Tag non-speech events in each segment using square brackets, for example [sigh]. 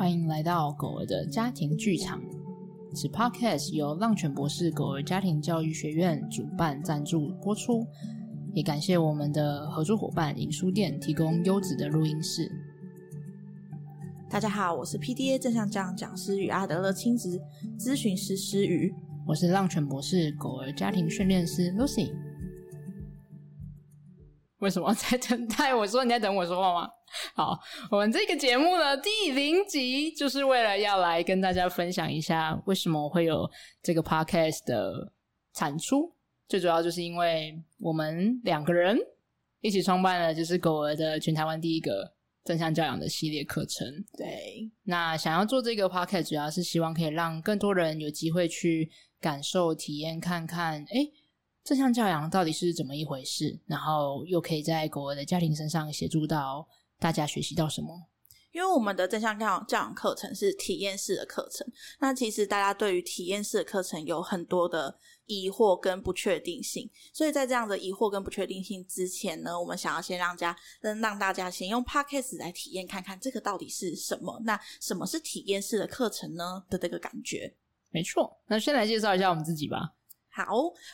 欢迎来到狗儿的家庭剧场。此 podcast 由浪犬博士狗儿家庭教育学院主办赞助播出，也感谢我们的合作伙伴影书店提供优质的录音室。大家好，我是 PDA 正向教养讲师与阿德勒亲子咨询师诗瑜，我是浪犬博士狗儿家庭训练师 Lucy。为什么在等待？我说你在等我说话吗？[laughs] 好，我们这个节目呢，第零集就是为了要来跟大家分享一下为什么会有这个 podcast 的产出。最主要就是因为我们两个人一起创办了，就是狗儿的全台湾第一个正向教养的系列课程。对，那想要做这个 podcast，主要是希望可以让更多人有机会去感受、体验、看看，诶正向教养到底是怎么一回事？然后又可以在狗儿的家庭身上协助到大家学习到什么？因为我们的正向教教养课程是体验式的课程，那其实大家对于体验式的课程有很多的疑惑跟不确定性，所以在这样的疑惑跟不确定性之前呢，我们想要先让家让让大家先用 Podcast 来体验看看这个到底是什么？那什么是体验式的课程呢？的这个感觉。没错，那先来介绍一下我们自己吧。好，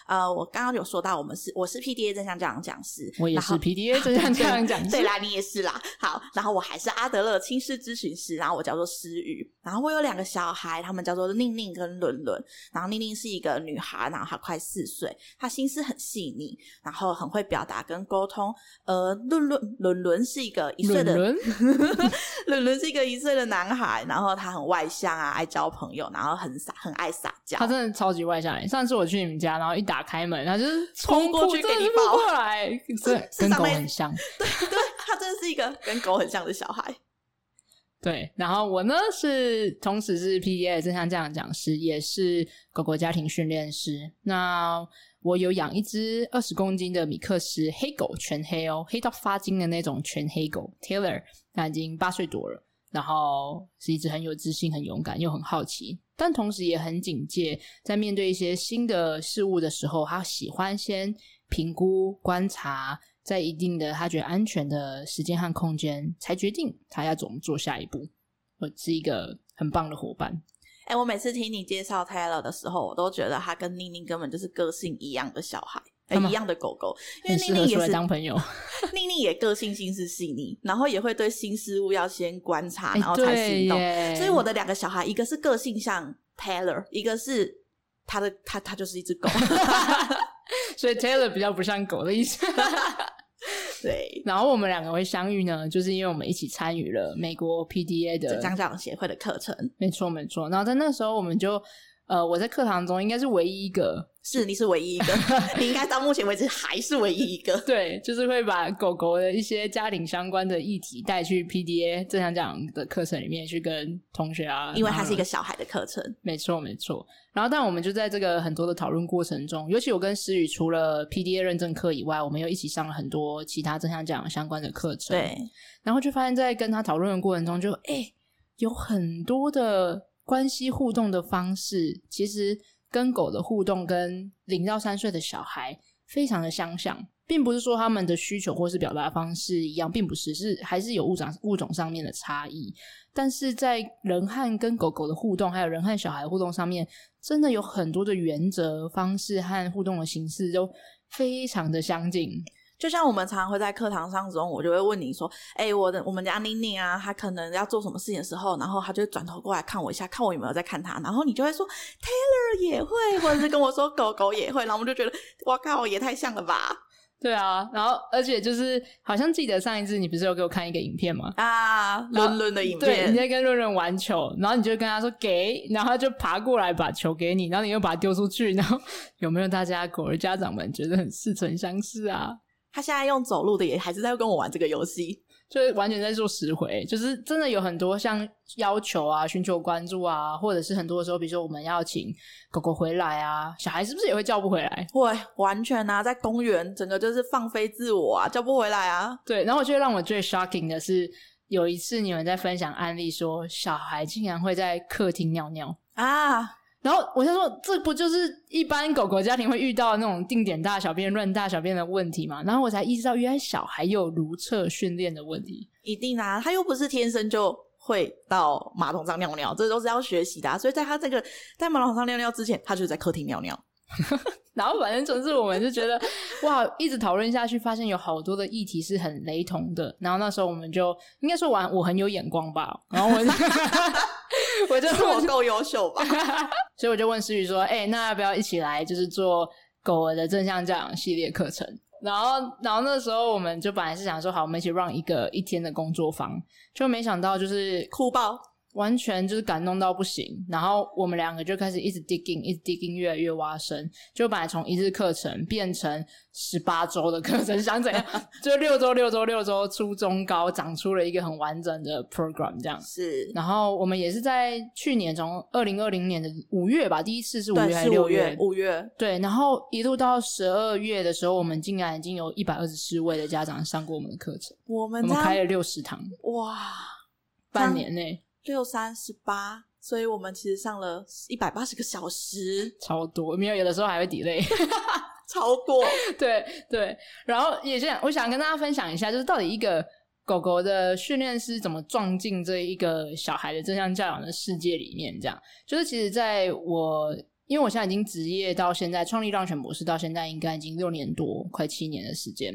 呃，我刚刚有说到，我们是我是 PDA 正向教养讲师，我也是 PDA [laughs] 正向教养讲师，对啦，你也是啦。好，然后我还是阿德勒亲师咨询师，然后我叫做诗雨，然后我有两个小孩，他们叫做宁宁跟伦伦。然后宁宁是一个女孩，然后她快四岁，她心思很细腻，然后很会表达跟沟通。呃，伦伦伦伦是一个一岁的伦伦，[laughs] 伦伦是一个一岁的男孩，然后他很外向啊，爱交朋友，然后很撒，很爱撒娇。他真的超级外向诶，上次我去。你们家，然后一打开门，他就是冲过去给你抱过来，对，跟狗很像。[laughs] 对对，他真的是一个跟狗很像的小孩。对，然后我呢是同时是 PDA 正向教养讲师，也是狗狗家庭训练师。那我有养一只二十公斤的米克斯黑狗，全黑哦，黑到发金的那种全黑狗 Taylor，它已经八岁多了。然后是一只很有自信、很勇敢又很好奇，但同时也很警戒，在面对一些新的事物的时候，他喜欢先评估、观察，在一定的他觉得安全的时间和空间，才决定他要怎么做下一步。我是一个很棒的伙伴。哎，我每次听你介绍 Taylor 的时候，我都觉得他跟宁宁根本就是个性一样的小孩。欸、一样的狗狗，因为宁宁也是当朋友。[laughs] 宁宁也个性心思细腻，然后也会对新事物要先观察，然后才行动。欸、所以我的两个小孩，一个是个性像 Taylor，一个是他的他他就是一只狗，[laughs] [laughs] 所以 Taylor 比较不像狗的意思。对，然后我们两个会相遇呢，就是因为我们一起参与了美国 PDA 的正向教养协会的课程。没错没错，然后在那时候我们就。呃，我在课堂中应该是唯一一个，是你是唯一一个，[laughs] 你应该到目前为止还是唯一一个。对，就是会把狗狗的一些家庭相关的议题带去 PDA 正向讲的课程里面去跟同学啊，因为它是一个小孩的课程。没错，没错。然后，但我们就在这个很多的讨论过程中，尤其我跟诗雨除了 PDA 认证课以外，我们又一起上了很多其他正向讲相关的课程。对，然后就发现，在跟他讨论的过程中就，哎，有很多的。关系互动的方式，其实跟狗的互动跟零到三岁的小孩非常的相像，并不是说他们的需求或是表达方式一样，并不是，是还是有物种物种上面的差异。但是在人和跟狗狗的互动，还有人和小孩的互动上面，真的有很多的原则、方式和互动的形式都非常的相近。就像我们常常会在课堂上中，我就会问你说：“哎、欸，我的我们家宁宁啊，她可能要做什么事情的时候，然后她就会转头过来看我一下，看我有没有在看她，然后你就会说 Taylor 也会，或者是跟我说狗狗也会，然后我们就觉得哇靠，也太像了吧？对啊，然后而且就是好像记得上一次你不是有给我看一个影片吗？啊，伦伦的影片，对，你在跟伦伦玩球，然后你就跟他说给，然后他就爬过来把球给你，然后你又把它丢出去，然后 [laughs] 有没有大家狗儿家长们觉得很似曾相识啊？他现在用走路的也还是在跟我玩这个游戏，就是完全在做实回，就是真的有很多像要求啊、寻求关注啊，或者是很多的时候，比如说我们要请狗狗回来啊，小孩是不是也会叫不回来？会，完全啊，在公园整个就是放飞自我啊，叫不回来啊。对，然后我觉得让我最 shocking 的是有一次你们在分享案例说，小孩竟然会在客厅尿尿啊。然后我就说，这不就是一般狗狗家庭会遇到那种定点大小便、乱大小便的问题吗？然后我才意识到，原来小孩有如厕训练的问题。一定啊，他又不是天生就会到马桶上尿尿，这都是要学习的。所以在他这个在马桶上尿尿之前，他就在客厅尿尿。[laughs] 然后反正总之我们就觉得 [laughs] 哇，一直讨论下去，发现有好多的议题是很雷同的。然后那时候我们就应该说完，我很有眼光吧。然后我就 [laughs] 我就说我够优秀吧，所以我就问思雨说：“哎、欸，那要不要一起来，就是做狗儿的正向教养系列课程？”然后，然后那时候我们就本来是想说，好，我们一起 run 一个一天的工作坊，就没想到就是哭爆。完全就是感动到不行，然后我们两个就开始一直 digging，一直 digging，越来越挖深。就本来从一日课程变成十八周的课程，想怎样？[laughs] 就六周、六周、六周，初中高长出了一个很完整的 program，这样。是。然后我们也是在去年从二零二零年的五月吧，第一次是五月还是六月？五月。对，然后一路到十二月的时候，我们竟然已经有一百二十四位的家长上过我们的课程。我们我们开了六十堂，哇，半年内。六三十八，所以我们其实上了一百八十个小时，超多，没有有的时候还会 delay，[laughs] 超过，对对。然后也想，我想跟大家分享一下，就是到底一个狗狗的训练师怎么撞进这一个小孩的正向教养的世界里面。这样，就是其实在我，因为我现在已经职业到现在，创立浪犬博士到现在应该已经六年多，快七年的时间。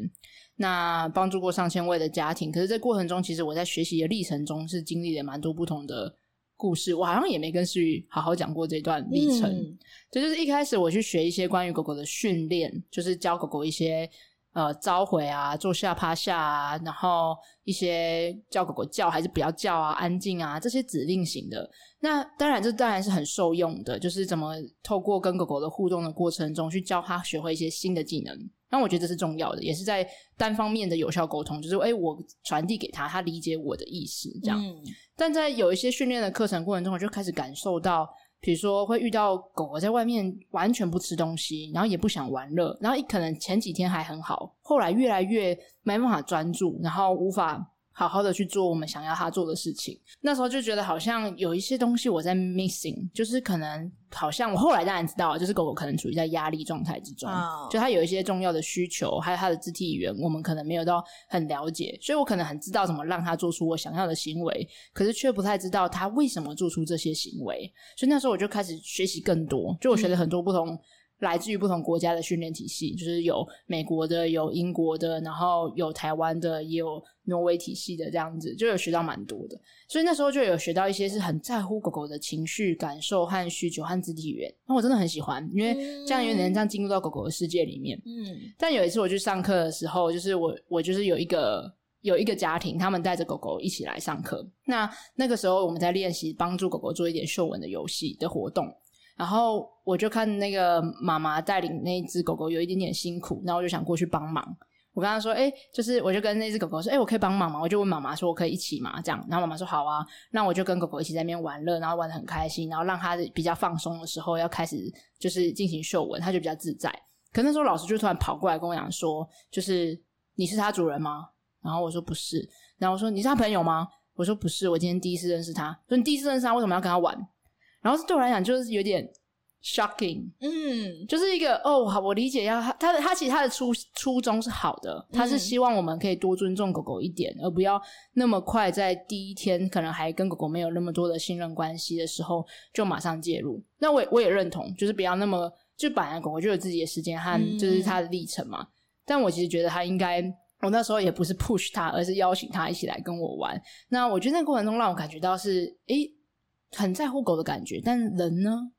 那帮助过上千位的家庭，可是这过程中，其实我在学习的历程中是经历了蛮多不同的故事。我好像也没跟诗雨好好讲过这段历程。嗯，这就是一开始我去学一些关于狗狗的训练，就是教狗狗一些呃召回啊、坐下、趴下啊，然后一些叫狗狗叫还是不要叫啊、安静啊这些指令型的。那当然，这当然是很受用的，就是怎么透过跟狗狗的互动的过程中去教它学会一些新的技能。那我觉得这是重要的，也是在单方面的有效沟通，就是诶，我传递给他，他理解我的意思，这样。嗯。但在有一些训练的课程过程中，我就开始感受到，比如说会遇到狗狗在外面完全不吃东西，然后也不想玩乐，然后可能前几天还很好，后来越来越没办法专注，然后无法。好好的去做我们想要他做的事情，那时候就觉得好像有一些东西我在 missing，就是可能好像我后来当然知道，就是狗狗可能处于在压力状态之中，oh. 就它有一些重要的需求，还有它的肢体语言，我们可能没有到很了解，所以我可能很知道怎么让它做出我想要的行为，可是却不太知道它为什么做出这些行为，所以那时候我就开始学习更多，就我学了很多不同。嗯来自于不同国家的训练体系，就是有美国的，有英国的，然后有台湾的，也有挪威体系的这样子，就有学到蛮多的。所以那时候就有学到一些是很在乎狗狗的情绪感受和需求和肢体语言，那我真的很喜欢，因为这样有点像进入到狗狗的世界里面。嗯。但有一次我去上课的时候，就是我我就是有一个有一个家庭，他们带着狗狗一起来上课。那那个时候我们在练习帮助狗狗做一点嗅闻的游戏的活动。然后我就看那个妈妈带领那只狗狗有一点点辛苦，然后我就想过去帮忙。我跟她说：“哎，就是我就跟那只狗狗说：‘哎，我可以帮忙吗？’我就问妈妈说：‘我可以一起吗？’这样，然后妈妈说：‘好啊。’那我就跟狗狗一起在那边玩乐，然后玩得很开心。然后让它比较放松的时候，要开始就是进行嗅闻，它就比较自在。可那时候老师就突然跑过来跟我讲说：‘就是你是它主人吗？’然后我说：‘不是。’然后我说：‘你是它朋友吗？’我说：‘不是。’我今天第一次认识它。说你第一次认识它，为什么要跟它玩？”然后对我来讲就是有点 shocking，嗯，就是一个哦，好，我理解要他他的他其实他的初初衷是好的，他是希望我们可以多尊重狗狗一点，嗯，而不要那么快在第一天可能还跟狗狗没有那么多的信任关系的时候就马上介入。那我也我也认同，就是不要那么就本来狗狗就有自己的时间和就是它的历程嘛。嗯，但我其实觉得他应该，我那时候也不是 push 他，而是邀请他一起来跟我玩。那我觉得那个过程中让我感觉到是诶。很在乎狗的感觉，但人呢？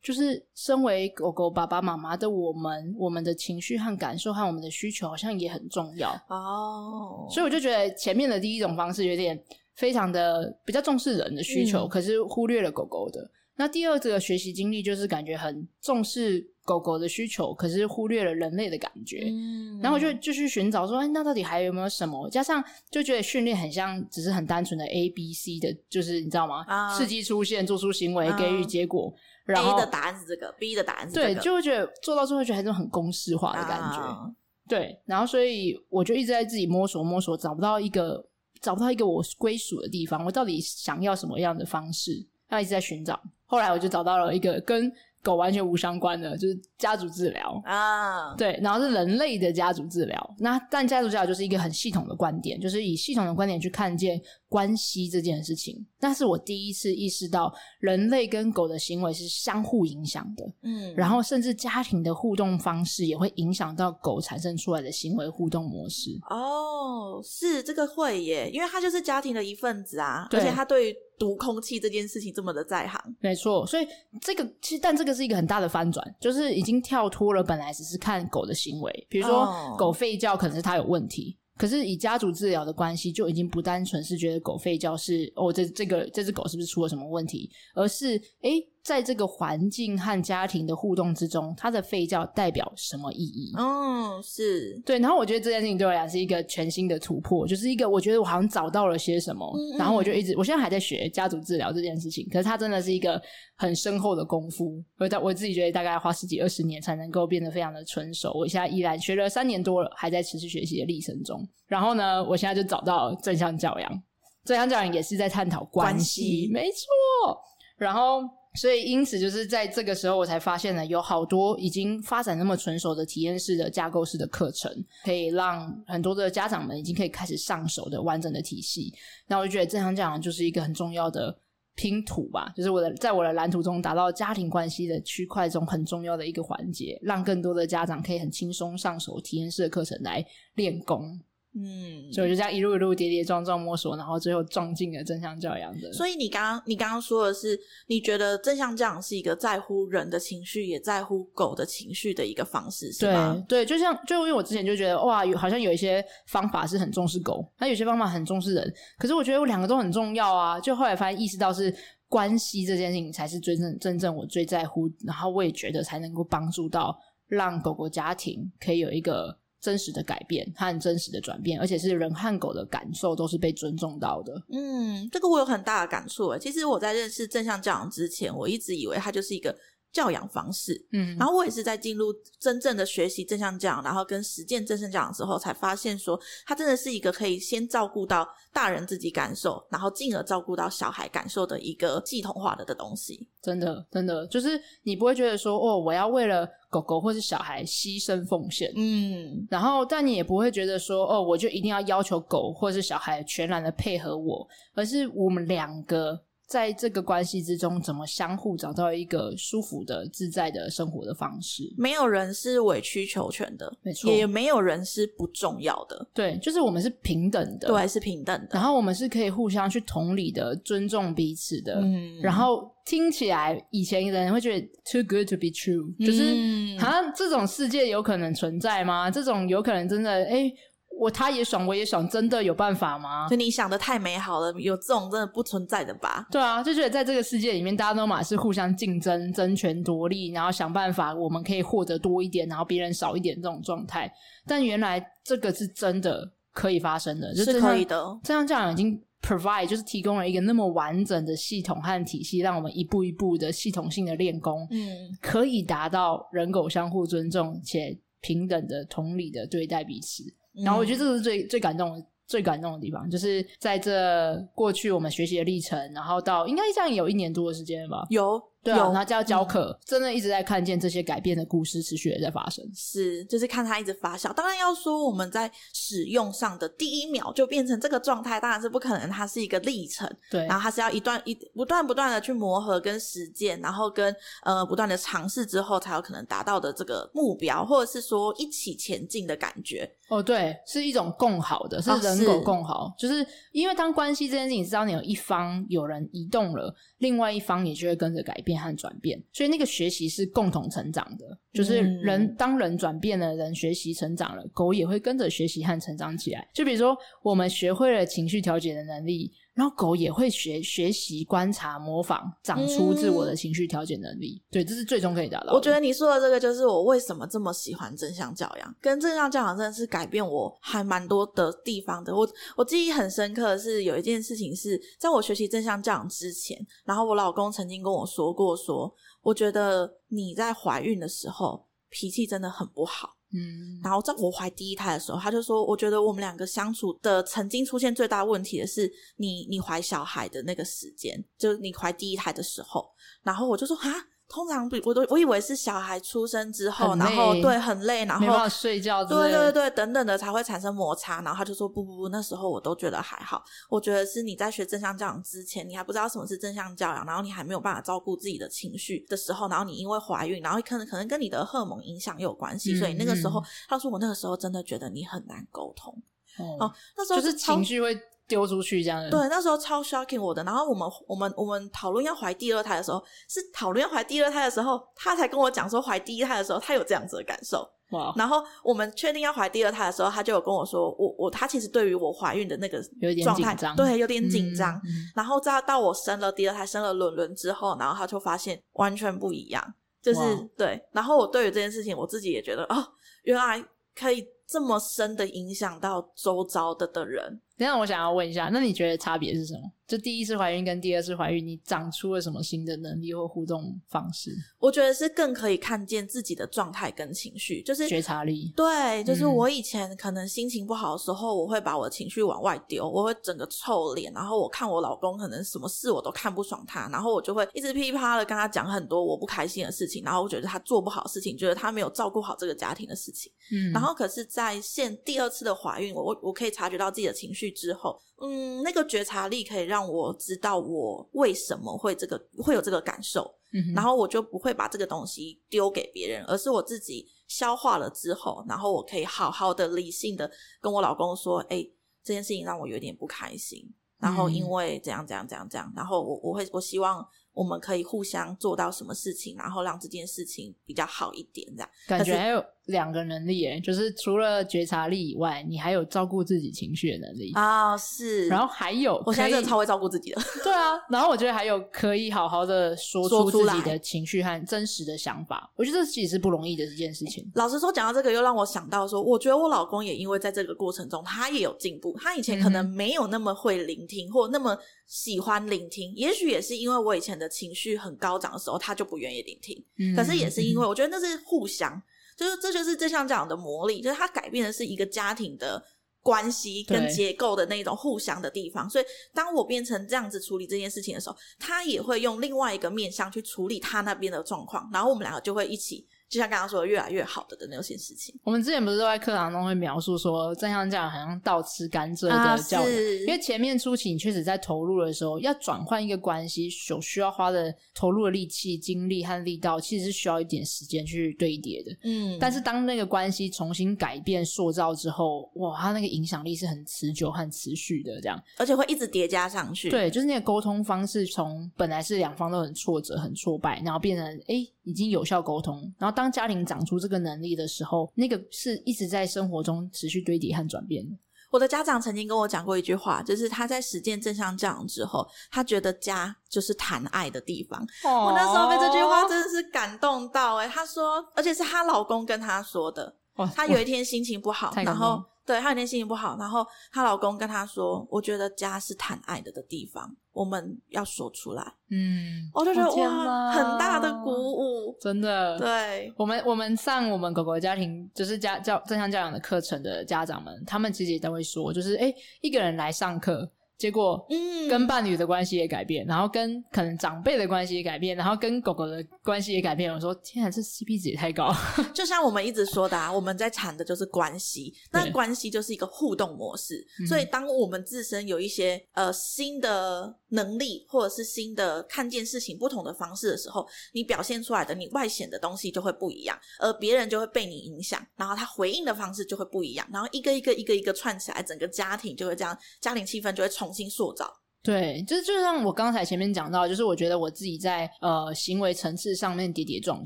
就是身为狗狗爸爸妈妈的我们，我们的情绪和感受和我们的需求好像也很重要哦。Oh. 所以我就觉得前面的第一种方式有点非常的比较重视人的需求，嗯、可是忽略了狗狗的。那第二个学习经历就是感觉很重视狗狗的需求，可是忽略了人类的感觉。嗯，然后我就就去寻找说，哎，那到底还有没有什么？加上就觉得训练很像只是很单纯的 A B C 的，就是你知道吗？啊，刺激出现，做出行为，给予结果。啊、然后 A 的答案是这个，B 的答案是这个。对，就会觉得做到最后觉得还是很公式化的感觉。啊、对，然后所以我就一直在自己摸索摸索，找不到一个找不到一个我归属的地方。我到底想要什么样的方式？那一直在寻找。后来我就找到了一个跟狗完全无相关的，就是家族治疗啊，对，然后是人类的家族治疗。那但家族治疗就是一个很系统的观点，就是以系统的观点去看见关系这件事情，那是我第一次意识到人类跟狗的行为是相互影响的。嗯，然后甚至家庭的互动方式也会影响到狗产生出来的行为互动模式。哦，是这个会耶，因为它就是家庭的一份子啊，而且它对于读空气这件事情这么的在行。没错，所以这个其实，但这个是一个很大的翻转，就是已经跳脱了本来只是看狗的行为，比如说、哦、狗吠叫，可能是它有问题。可是以家族治疗的关系，就已经不单纯是觉得狗吠叫是哦，这这个这只狗是不是出了什么问题，而是诶在这个环境和家庭的互动之中，他的吠叫代表什么意义？嗯，是对。然后我觉得这件事情对我来讲是一个全新的突破，就是一个我觉得我好像找到了些什么。嗯嗯，然后我就一直，我现在还在学家族治疗这件事情，可是它真的是一个很深厚的功夫。我在我自己觉得大概要花十几二十年才能够变得非常的纯熟。我现在依然学了三年多了，还在持续学习的历程中。然后呢，我现在就找到正向教养，正向教养也是在探讨关系，关系没错。然后。所以，因此就是在这个时候，我才发现了有好多已经发展那么成熟的体验式的架构式的课程，可以让很多的家长们已经可以开始上手的完整的体系。那我就觉得正向教养就是一个很重要的拼图吧，就是我的在我的蓝图中达到家庭关系的区块中很重要的一个环节，让更多的家长可以很轻松上手体验式的课程来练功。嗯，所以我就这样一路一路跌跌撞撞摸索，然后最后撞进了正向教养的。所以你刚刚你刚刚说的是，你觉得正向教养是一个在乎人的情绪，也在乎狗的情绪的一个方式，是吗？对，对，就像就因为我之前就觉得哇，有好像有一些方法是很重视狗，那有些方法很重视人，可是我觉得我两个都很重要啊。就后来发现意识到是关系这件事情才是真正真正我最在乎，然后我也觉得才能够帮助到让狗狗家庭可以有一个。真实的改变和真实的转变，而且是人和狗的感受都是被尊重到的。嗯，这个我有很大的感触。其实我在认识正向教养之前，我一直以为它就是一个教养方式。嗯，然后我也是在进入真正的学习正向教养，然后跟实践正向教养之后，才发现说，它真的是一个可以先照顾到大人自己感受，然后进而照顾到小孩感受的一个系统化的的东西。真的，真的，就是你不会觉得说，哦，我要为了。狗狗或是小孩牺牲奉献，嗯，然后但你也不会觉得说，哦，我就一定要要求狗或是小孩全然的配合我，而是我们两个。在这个关系之中，怎么相互找到一个舒服的、自在的生活的方式？没有人是委曲求全的，没错，也没有人是不重要的。对，就是我们是平等的，对，是平等的。然后我们是可以互相去同理的、尊重彼此的。嗯，然后听起来，以前人会觉得 too good to be true，就是好像这种世界有可能存在吗？这种有可能真的哎。诶我他也爽，我也爽，真的有办法吗？就你想的太美好了，有这种真的不存在的吧？对啊，就觉得在这个世界里面，大家都嘛是互相竞争、争权夺利，然后想办法我们可以获得多一点，然后别人少一点这种状态。但原来这个是真的可以发生的，是可以的。这样这样已经 provide 就是提供了一个那么完整的系统和体系，让我们一步一步的系统性的练功，嗯，可以达到人狗相互尊重且平等的同理的对待彼此。然后我觉得这是最最感动、最感动的地方，就是在这过去我们学习的历程，然后到应该这样有一年多的时间吧？有。对啊，然后就要教课，嗯，真的一直在看见这些改变的故事持续的在发生。是，就是看它一直发酵。当然要说我们在使用上的第一秒就变成这个状态，当然是不可能。它是一个历程，对。然后它是要一段一不断不断的去磨合跟实践，然后跟呃不断的尝试之后，才有可能达到的这个目标，或者是说一起前进的感觉。哦，对，是一种共好的，是人狗共好，哦，是。就是因为当关系这件事情，知道你有一方有人移动了，另外一方也就会跟着改变和转变，所以那个学习是共同成长的。就是人、嗯、当人转变了，人学习成长了，狗也会跟着学习和成长起来。就比如说，我们学会了情绪调节的能力。然后狗也会学学习、观察、模仿，长出自我的情绪调节能力。嗯。对，这是最终可以达到。我觉得你说的这个，就是我为什么这么喜欢正向教养，跟正向教养真的是改变我还蛮多的地方的。我我记忆很深刻的是，有一件事情是在我学习正向教养之前，然后我老公曾经跟我说过说，说我觉得你在怀孕的时候脾气真的很不好。嗯，然后在我怀第一胎的时候，他就说，我觉得我们两个相处的曾经出现最大问题的是你你怀小孩的那个时间，就是你怀第一胎的时候。然后我就说啊，通常比我都我以为是小孩出生之后，然后对很累，然后睡觉，对对对等等的才会产生摩擦。然后他就说不不不，那时候我都觉得还好。我觉得是你在学正向教养之前，你还不知道什么是正向教养，然后你还没有办法照顾自己的情绪的时候，然后你因为怀孕，然后可能可能跟你的荷尔蒙影响有关系，嗯、所以那个时候他说我那个时候真的觉得你很难沟通。哦，哦，那时候就是情绪会。丢出去这样子，对，那时候超 shocking 我的。然后我们我们我们讨论要怀第二胎的时候，是讨论要怀第二胎的时候，他才跟我讲说怀第一胎的时候他有这样子的感受。哇！然后我们确定要怀第二胎的时候，他就有跟我说，我我他其实对于我怀孕的那个有点紧张，对，有点紧张。嗯嗯、然后再到我生了第二胎，生了伦伦之后，然后他就发现完全不一样，就是对。然后我对于这件事情，我自己也觉得哦，原来可以这么深的影响到周遭的的人。等下，我想要问一下，那你觉得差别是什么？就第一次怀孕跟第二次怀孕，你长出了什么新的能力或互动方式？我觉得是更可以看见自己的状态跟情绪，就是觉察力。对，就是我以前可能心情不好的时候，我会把我的情绪往外丢，我会整个臭脸，然后我看我老公可能什么事我都看不爽他，然后我就会一直噼里啪啦的跟他讲很多我不开心的事情，然后我觉得他做不好的事情，觉得他没有照顾好这个家庭的事情。嗯，然后可是，在现第二次的怀孕，我我我可以察觉到自己的情绪之后。嗯，那个觉察力可以让我知道我为什么会这个会有这个感受，嗯，然后我就不会把这个东西丢给别人，而是我自己消化了之后，然后我可以好好的理性的跟我老公说，哎，这件事情让我有点不开心，然后因为怎样怎样怎样怎样，然后我我会我希望。我们可以互相做到什么事情，然后让这件事情比较好一点，这样感觉还有两个能力诶，就是除了觉察力以外，你还有照顾自己情绪的能力啊，是。然后还有，我现在真的超会照顾自己的，对啊。然后我觉得还有可以好好的说出自己的情绪和真实的想法，我觉得这其实是不容易的一件事情。老实说，讲到这个，又让我想到说，我觉得我老公也因为在这个过程中，他也有进步。他以前可能没有那么会聆听，嗯、或那么喜欢聆听，也许也是因为我以前的情绪很高涨的时候，他就不愿意聆听。嗯、可是也是因为我觉得那是互相，就是这就是正向教养的魔力，就是它改变的是一个家庭的关系跟结构的那种互相的地方。所以当我变成这样子处理这件事情的时候，他也会用另外一个面向去处理他那边的状况，然后我们两个就会一起。就像刚刚说的，越来越好的的那些事情。我们之前不是都在课堂中会描述说，正向教养好像倒吃甘蔗的教育，啊、因为前面初期你确实在投入的时候，要转换一个关系所需要花的投入的力气、精力和力道，其实是需要一点时间去堆叠的。嗯，但是当那个关系重新改变、塑造之后，哇，它那个影响力是很持久和持续的，这样，而且会一直叠加上去。对，就是那个沟通方式，从本来是两方都很挫折、很挫败，然后变成哎。欸已经有效沟通，然后当家庭长出这个能力的时候，那个是一直在生活中持续堆叠和转变的。我的家长曾经跟我讲过一句话，就是他在实践正向教养之后，他觉得家就是谈爱的地方。哦、我那时候被这句话真的是感动到诶，他说，而且是她老公跟她说的。哦，她有一天心情不好，然后。对，她有一天心情不好，然后她老公跟她说：“我觉得家是谈爱的的地方，我们要说出来。”嗯，我就觉得哇，很大的鼓舞，真的。对，我们我们上我们狗狗家庭就是家教正向教养的课程的家长们，他们其实也都会说，就是哎，一个人来上课。结果，嗯，跟伴侣的关系也改变，嗯、然后跟可能长辈的关系也改变，然后跟狗狗的关系也改变。我说，天啊，这 CP 值也太高！[laughs] 就像我们一直说的，啊，我们在谈的就是关系，那关系就是一个互动模式。所以，当我们自身有一些呃新的能力，或者是新的看见事情不同的方式的时候，你表现出来的你外显的东西就会不一样，而别人就会被你影响，然后他回应的方式就会不一样，然后一个一个一个一个串起来，整个家庭就会这样，家庭气氛就会重。重新塑造，对，就是就像我刚才前面讲到，就是我觉得我自己在呃行为层次上面跌跌撞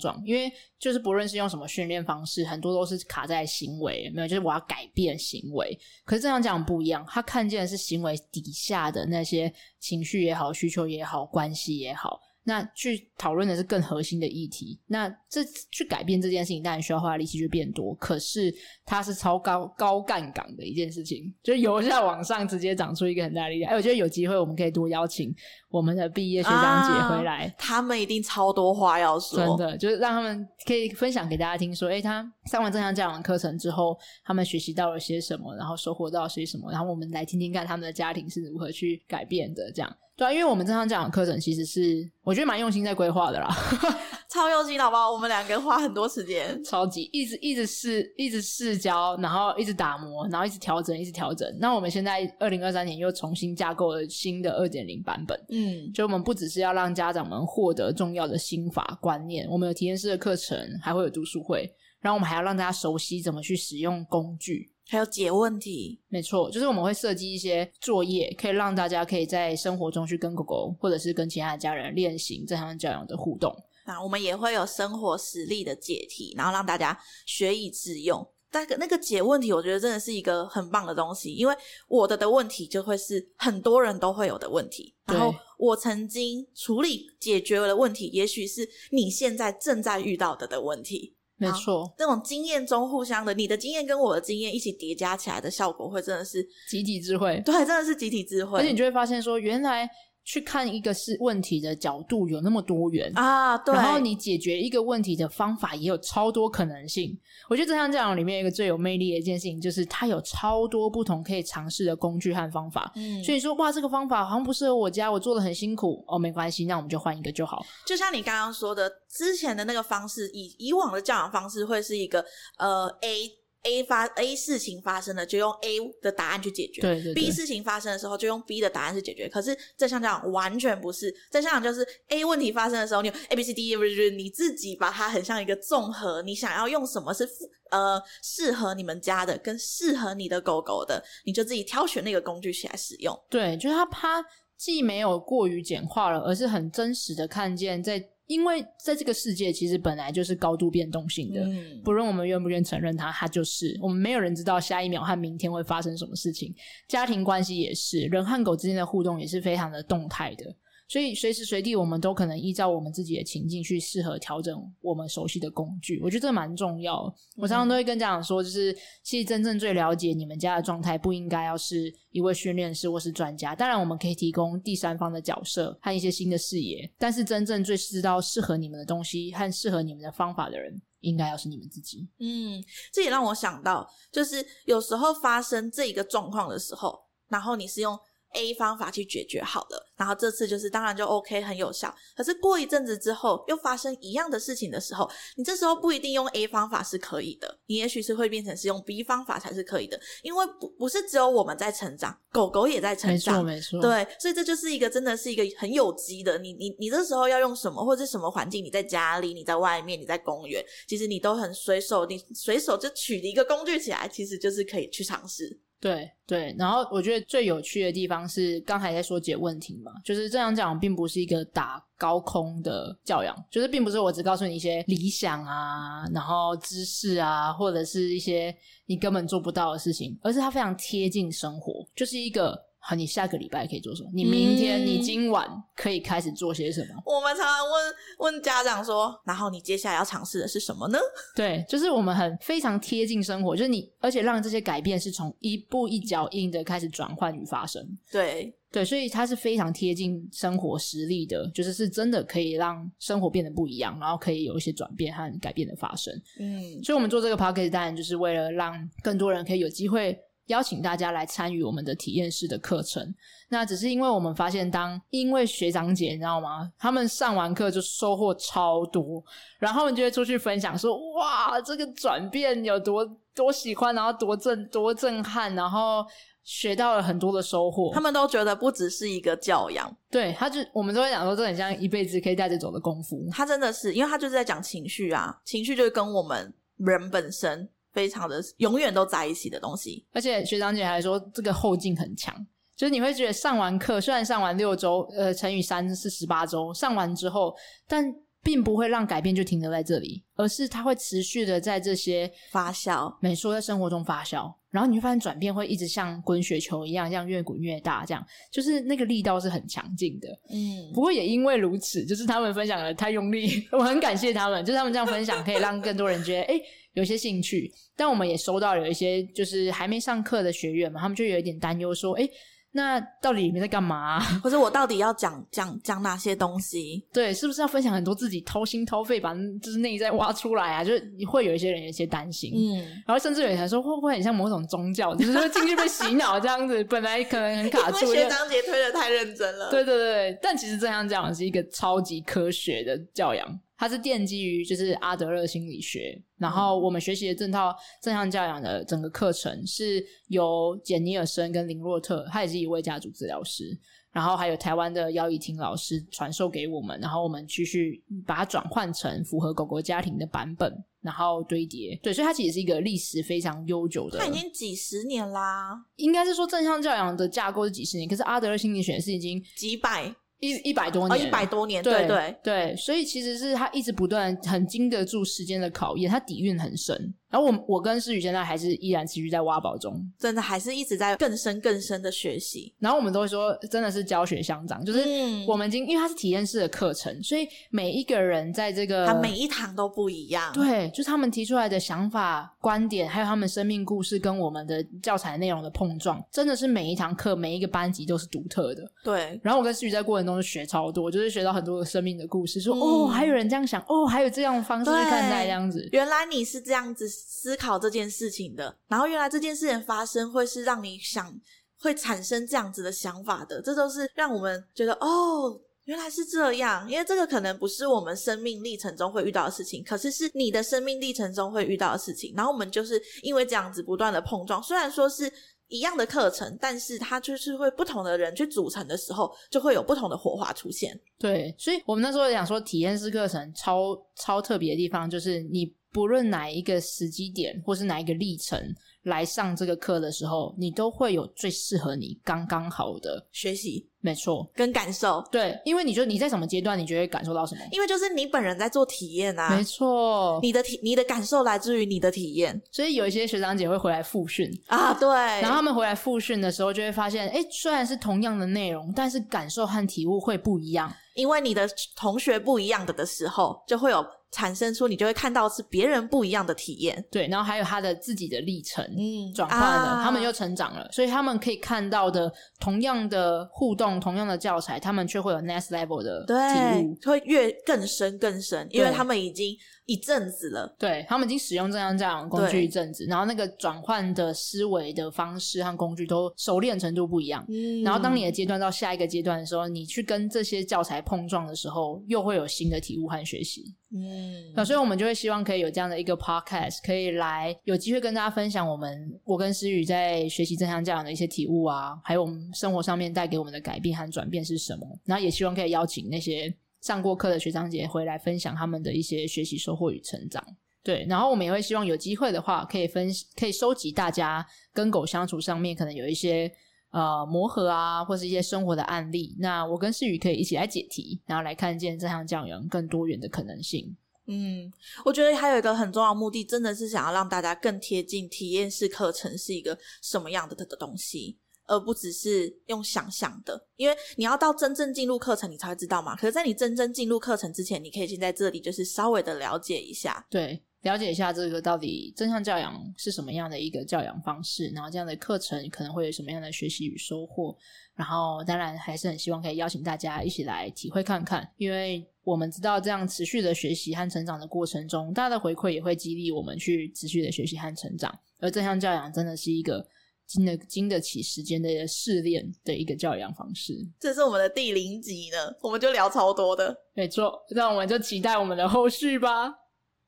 撞，因为就是不论是用什么训练方式，很多都是卡在行为，没有，就是我要改变行为。可是这样讲不一样，他看见的是行为底下的那些情绪也好、需求也好、关系也好。那去讨论的是更核心的议题，那这去改变这件事情，当然需要花的力气就变多。可是它是超高高杠杆的一件事情，就由下往上直接长出一个很大的力量。哎，我觉得有机会我们可以多邀请我们的毕业学长姐回来，啊，他们一定超多话要说。真的，就是让他们可以分享给大家听，说，哎，他上完正向教养课程之后，他们学习到了些什么，然后收获到些什么，然后我们来听听看他们的家庭是如何去改变的，这样。对啊，因为我们正常讲的课程其实是我觉得蛮用心在规划的啦，[laughs] 超用心，好不好？我们两个花很多时间，超级一直一直试，一直试教，然后一直打磨，然后一直调整，一直调整。那我们现在二零二三年又重新架构了新的二点零版本，嗯，就我们不只是要让家长们获得重要的心法观念，我们有体验式的课程，还会有读书会，然后我们还要让大家熟悉怎么去使用工具。还有解问题，没错，就是我们会设计一些作业，可以让大家可以在生活中去跟狗狗或者是跟其他的家人练习正向教养的互动。那我们也会有生活实例的解题，然后让大家学以致用。但那个解问题，我觉得真的是一个很棒的东西，因为我的的问题就会是很多人都会有的问题，然后我曾经处理解决了的问题，也许是你现在正在遇到的的问题。没错，这种经验中互相的，你的经验跟我的经验一起叠加起来的效果，会真的是集体智慧。对，真的是集体智慧。而且你就会发现说，原来。去看一个是问题的角度有那么多元啊，对，然后你解决一个问题的方法也有超多可能性。我觉得正向教养里面一个最有魅力的一件事情，就是它有超多不同可以尝试的工具和方法。嗯，所以说哇，这个方法好像不适合我家，我做的很辛苦哦，没关系，那我们就换一个就好。就像你刚刚说的，之前的那个方式，以以往的教养方式会是一个呃 A。A 发 A 事情发生了，就用 A 的答案去解决。对对对。B 事情发生的时候，就用 B 的答案去解决。可是正向教养完全不是，正向讲就是 A 问题发生的时候，你有 A B C D E，就是你自己把它很像一个综合，你想要用什么是呃适合你们家的，跟适合你的狗狗的，你就自己挑选那个工具起来使用。对，就是它它既没有过于简化了，而是很真实的看见在。因为在这个世界，其实本来就是高度变动性的，嗯、不论我们愿不愿承认它，它就是我们没有人知道下一秒和明天会发生什么事情。家庭关系也是，人和狗之间的互动也是非常的动态的。所以随时随地，我们都可能依照我们自己的情境去适合调整我们熟悉的工具。我觉得这蛮重要。我常常都会跟家长说，就是其实真正最了解你们家的状态，不应该要是一位训练师或是专家。当然，我们可以提供第三方的角色和一些新的视野，但是真正最知道适合你们的东西和适合你们的方法的人，应该要是你们自己。嗯，这也让我想到，就是有时候发生这一个状况的时候，然后你是用。A 方法去解决好了，然后这次就是当然就 OK 很有效。可是过一阵子之后又发生一样的事情的时候，你这时候不一定用 A 方法是可以的，你也许是会变成是用 B 方法才是可以的，因为不不是只有我们在成长，狗狗也在成长，没错没错。对，所以这就是一个真的是一个很有机的，你你你这时候要用什么或者什么环境，你在家里，你在外面，你在公园，其实你都很随手，你随手就取了一个工具起来，其实就是可以去尝试。对对，然后我觉得最有趣的地方是刚才在说解问题嘛，就是这样讲，并不是一个打高空的教养，就是并不是我只告诉你一些理想啊，然后知识啊，或者是一些你根本做不到的事情，而是它非常贴近生活，就是一个。好，你下个礼拜可以做什么？你明天、嗯、你今晚可以开始做些什么？我们常常问问家长说，然后你接下来要尝试的是什么呢？[laughs] 对，就是我们很非常贴近生活，就是你，而且让这些改变是从一步一脚印的开始转换与发生。对对，所以它是非常贴近生活实力的，就是是真的可以让生活变得不一样，然后可以有一些转变和改变的发生。嗯，所以我们做这个 podcast 当然就是为了让更多人可以有机会。邀请大家来参与我们的体验式的课程，那只是因为我们发现，当因为学长姐你知道吗？他们上完课就收获超多，然后他们就会出去分享说：“哇，这个转变有多多喜欢，然后多震多震撼，然后学到了很多的收获。”他们都觉得不只是一个教养，对，他就我们都会讲说，这很像一辈子可以带着走的功夫。他真的是，因为他就是在讲情绪啊，情绪就是跟我们人本身。非常的永远都在一起的东西，而且学长姐还说这个后劲很强，就是你会觉得上完课，虽然上完六周，呃，乘以三是十八周，上完之后，但并不会让改变就停留在这里，而是它会持续的在这些发酵，没错，在生活中发酵，然后你会发现转变会一直像滚雪球一样，这样越滚越大，这样就是那个力道是很强劲的，嗯，不过也因为如此，就是他们分享的太用力，[laughs] 我很感谢他们，就是他们这样分享可以让更多人觉得，哎。有些兴趣，但我们也收到有一些就是还没上课的学员嘛，他们就有一点担忧说：“诶，那到底里面在干嘛？[laughs] 或者我到底要讲讲讲哪些东西？对，是不是要分享很多自己掏心掏肺把就是内在挖出来啊？就是会有一些人有一些担心，嗯，然后甚至有人说会不会很像某种宗教，就是说进去被洗脑这样子，[laughs] 本来可能很卡住。学长姐推的太认真了。对对对，但其实正向教养是一个超级科学的教养。它是奠基于就是阿德勒心理学，然后我们学习的这套正向教养的整个课程是由简尼尔森跟林洛特，他也是一位家族治疗师，然后还有台湾的姚以婷老师传授给我们，然后我们继续把它转换成符合狗狗家庭的版本，然后堆叠。对，所以它其实是一个历史非常悠久的，它已经几十年啦。应该是说正向教养的架构是几十年，可是阿德勒心理学是已经几百。一一百多年，哦，一百多年，对对对，对，所以其实是他一直不断很经得住时间的考验，他底蕴很深。然后我我跟诗雨现在还是依然持续在挖宝中，真的还是一直在更深更深的学习。然后我们都会说，真的是教学相长，就是我们已经、嗯、因为它是体验式的课程，所以每一个人在这个，他每一堂都不一样。对，就是他们提出来的想法、观点，还有他们生命故事跟我们的教材内容的碰撞，真的是每一堂课、每一个班级都是独特的。对。然后我跟诗雨在过程中就学超多，就是学到很多的生命的故事，说、嗯、哦，还有人这样想，哦，还有这样的方式去看待这样子。原来你是这样子思考这件事情的，然后原来这件事情发生会是让你想会产生这样子的想法的，这都是让我们觉得哦，原来是这样，因为这个可能不是我们生命历程中会遇到的事情，可是是你的生命历程中会遇到的事情，然后我们就是因为这样子不断的碰撞，虽然说是一样的课程，但是它就是会不同的人去组成的时候，就会有不同的火花出现。对，所以我们那时候讲说体验式课程超超特别的地方，就是你。不论哪一个时机点，或是哪一个历程来上这个课的时候，你都会有最适合你刚刚好的学习。没错，跟感受。对，因为你觉得你在什么阶段，你就会感受到什么？因为就是你本人在做体验啊。没错，你的体，你的感受来自于你的体验。所以有一些学长姐会回来复训啊，对。然后他们回来复训的时候，就会发现，哎，虽然是同样的内容，但是感受和体悟会不一样。因为你的同学不一样的的时候，就会有。产生出你就会看到是别人不一样的体验，对，然后还有他的自己的历程，嗯，转换了，啊、他们又成长了，所以他们可以看到的同样的互动，同样的教材，他们却会有 next level 的体悟，会越更深更深，因为他们已经。一阵子了，对，他们已经使用正向教养工具一阵子，然后那个转换的思维的方式和工具都熟练程度不一样。嗯，然后当你的阶段到下一个阶段的时候，你去跟这些教材碰撞的时候，又会有新的体悟和学习。嗯，那所以我们就会希望可以有这样的一个 podcast，可以来有机会跟大家分享我们我跟思雨在学习正向教养的一些体悟啊，还有我们生活上面带给我们的改变和转变是什么。然后也希望可以邀请那些。上过课的学长姐回来分享他们的一些学习收获与成长，对，然后我们也会希望有机会的话，可以分可以收集大家跟狗相处上面可能有一些呃磨合啊，或是一些生活的案例。那我跟诗雨可以一起来解题，然后来看见这项教养更多元的可能性。嗯，我觉得还有一个很重要目的，真的是想要让大家更贴近体验式课程是一个什么样的的东西。而不只是用想象的，因为你要到真正进入课程，你才会知道嘛。可是，在你真正进入课程之前，你可以先在这里，就是稍微的了解一下，对，了解一下这个到底正向教养是什么样的一个教养方式，然后这样的课程可能会有什么样的学习与收获。然后，当然还是很希望可以邀请大家一起来体会看看，因为我们知道这样持续的学习和成长的过程中，大家的回馈也会激励我们去持续的学习和成长。而正向教养真的是一个。经得经得起时间的试炼的一个教养方式，这是我们的第零集呢，我们就聊超多的，没错，那我们就期待我们的后续吧，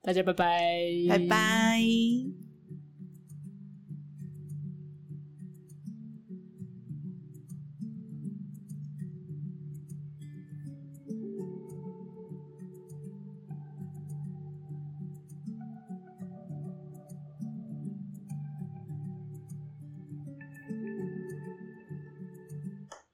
大家拜拜，拜拜。